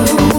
Yes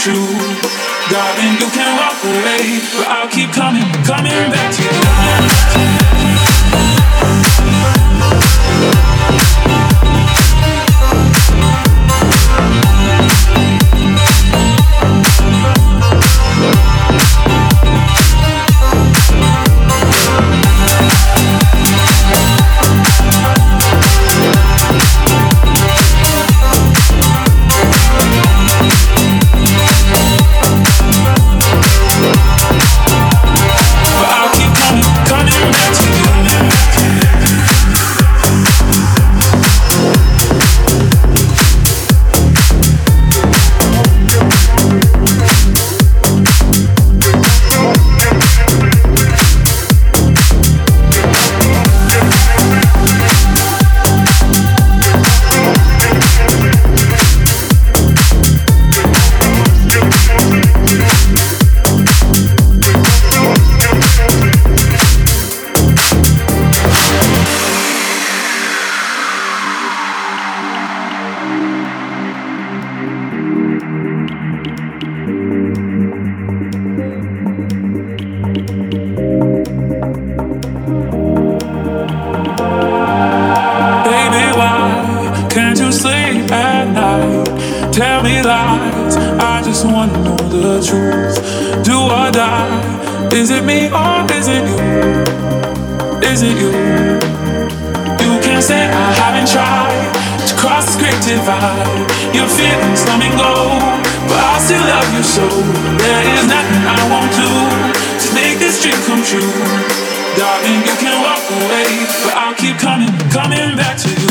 true. Darling, you can walk away, but I'll keep coming, coming back to you. visit you. You can't say I haven't tried to cross this great divide. Your feelings come and go, but I still love you so. There is nothing I won't do to make this dream come true. Darling, you can walk away, but I'll keep coming, coming back to you.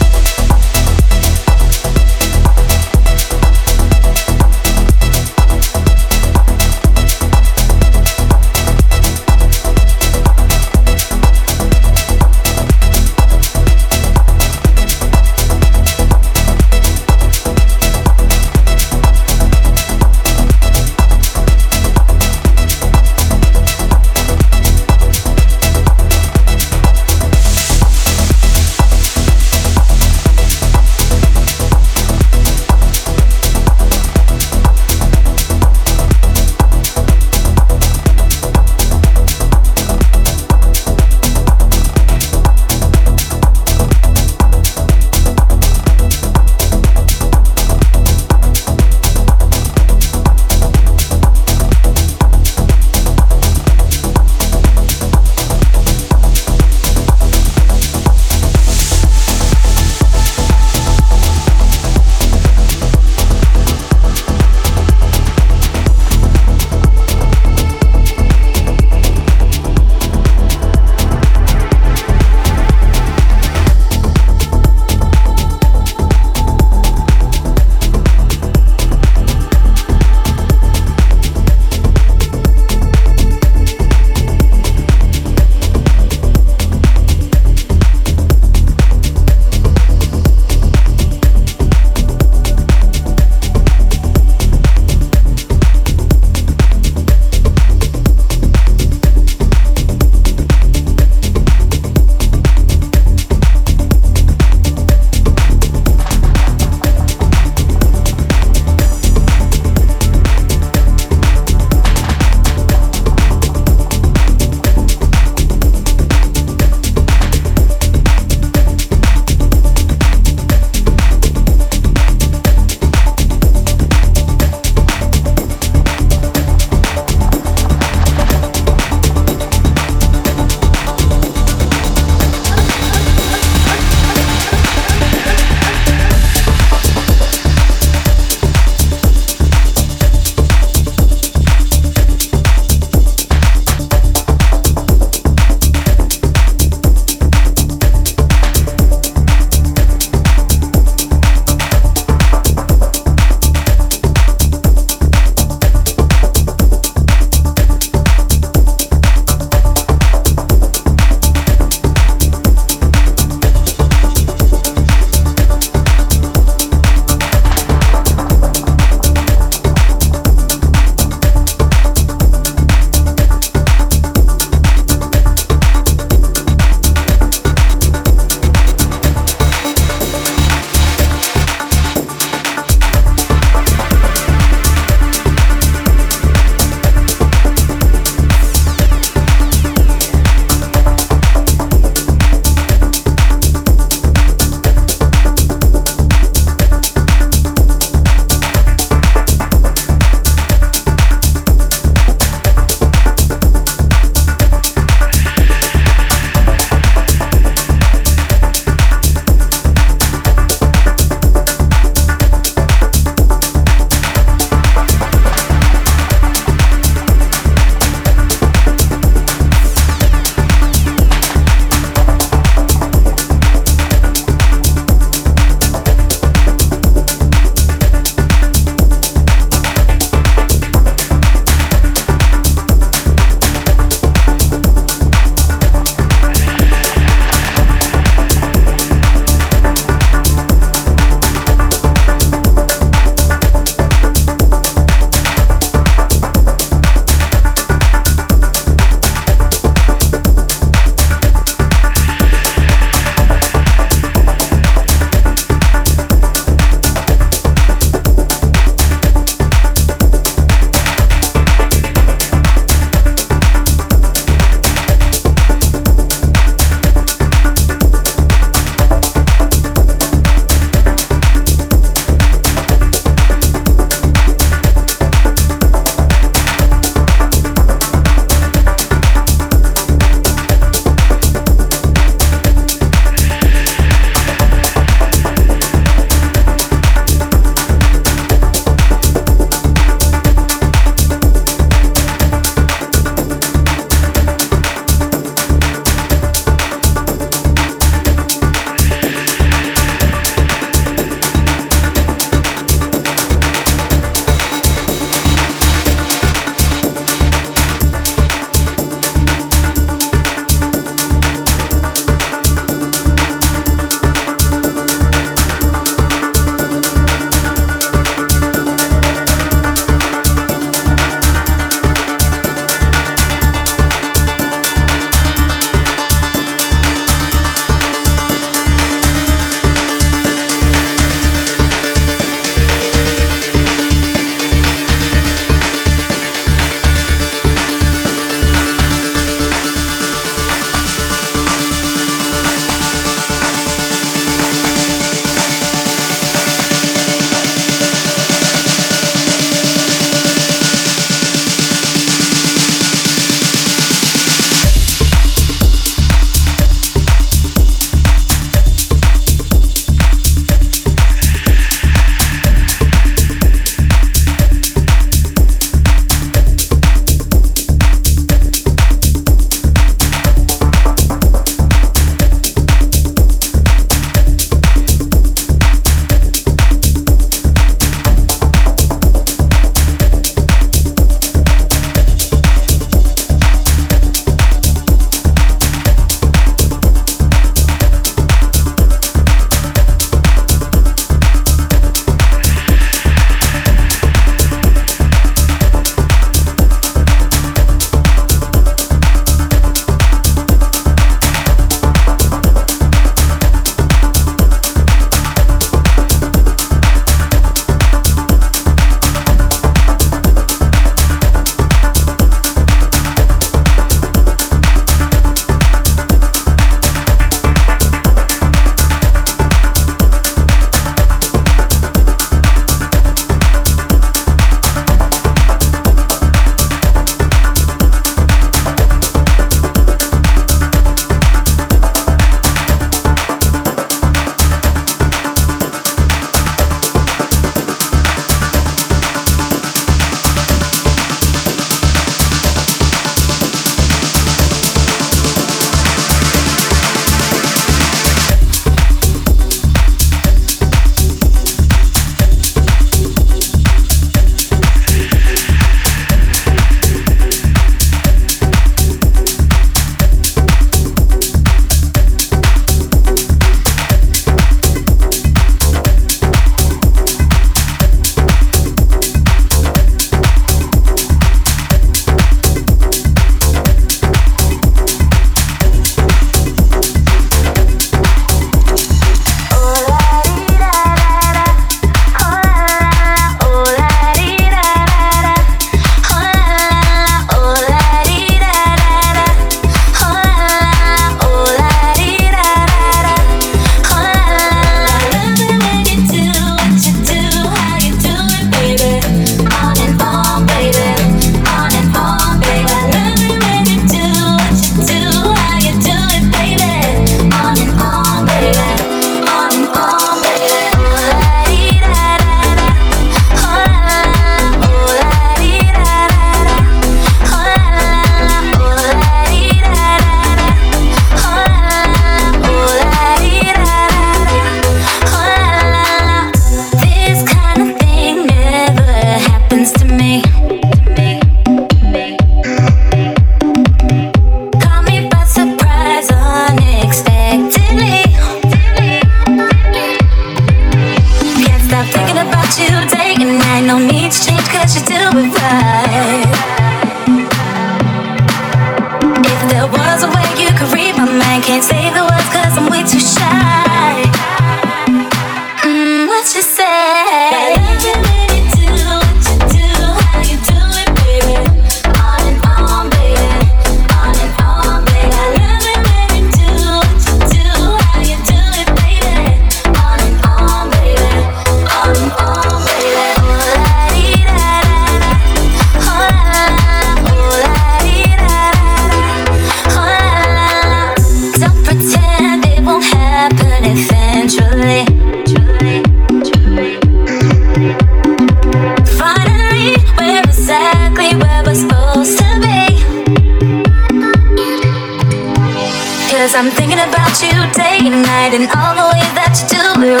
Cause I'm thinking about you day and night and all the way that you do it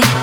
right.